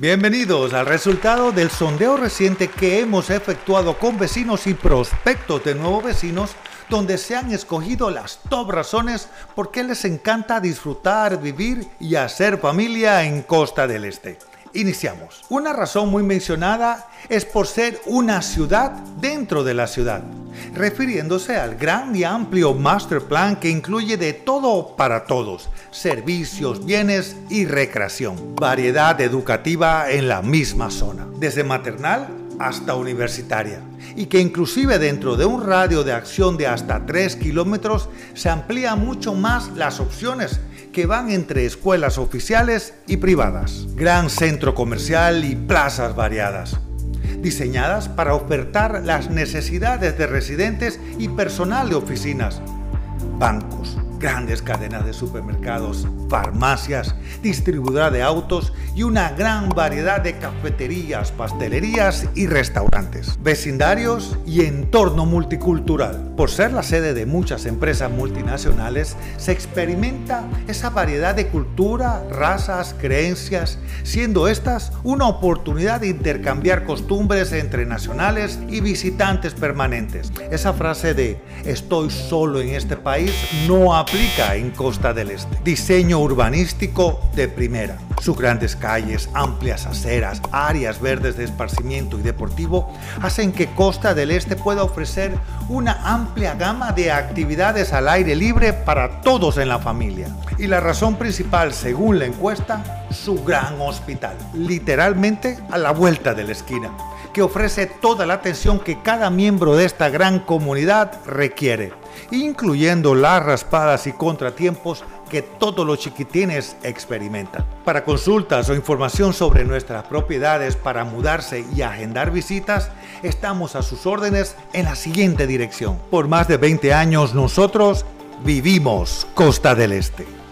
Bienvenidos al resultado del sondeo reciente que hemos efectuado con vecinos y prospectos de nuevos vecinos, donde se han escogido las top razones por qué les encanta disfrutar, vivir y hacer familia en Costa del Este. Iniciamos. Una razón muy mencionada es por ser una ciudad dentro de la ciudad, refiriéndose al gran y amplio master plan que incluye de todo para todos, servicios, bienes y recreación, variedad educativa en la misma zona, desde maternal hasta universitaria, y que inclusive dentro de un radio de acción de hasta 3 kilómetros se amplía mucho más las opciones que van entre escuelas oficiales y privadas. Gran centro comercial y plazas variadas, diseñadas para ofertar las necesidades de residentes y personal de oficinas, bancos, grandes cadenas de supermercados, farmacias, distribuidora de autos y una gran variedad de cafeterías, pastelerías y restaurantes, vecindarios y entorno multicultural. Por ser la sede de muchas empresas multinacionales, se experimenta esa variedad de cultura, razas, creencias, siendo estas una oportunidad de intercambiar costumbres entre nacionales y visitantes permanentes. Esa frase de estoy solo en este país no aplica en Costa del Este. Diseño urbanístico de primera. Sus grandes calles, amplias aceras, áreas verdes de esparcimiento y deportivo hacen que Costa del Este pueda ofrecer una amplia gama de actividades al aire libre para todos en la familia. Y la razón principal, según la encuesta, su gran hospital, literalmente a la vuelta de la esquina que ofrece toda la atención que cada miembro de esta gran comunidad requiere, incluyendo las raspadas y contratiempos que todos los chiquitines experimentan. Para consultas o información sobre nuestras propiedades para mudarse y agendar visitas, estamos a sus órdenes en la siguiente dirección. Por más de 20 años nosotros vivimos Costa del Este.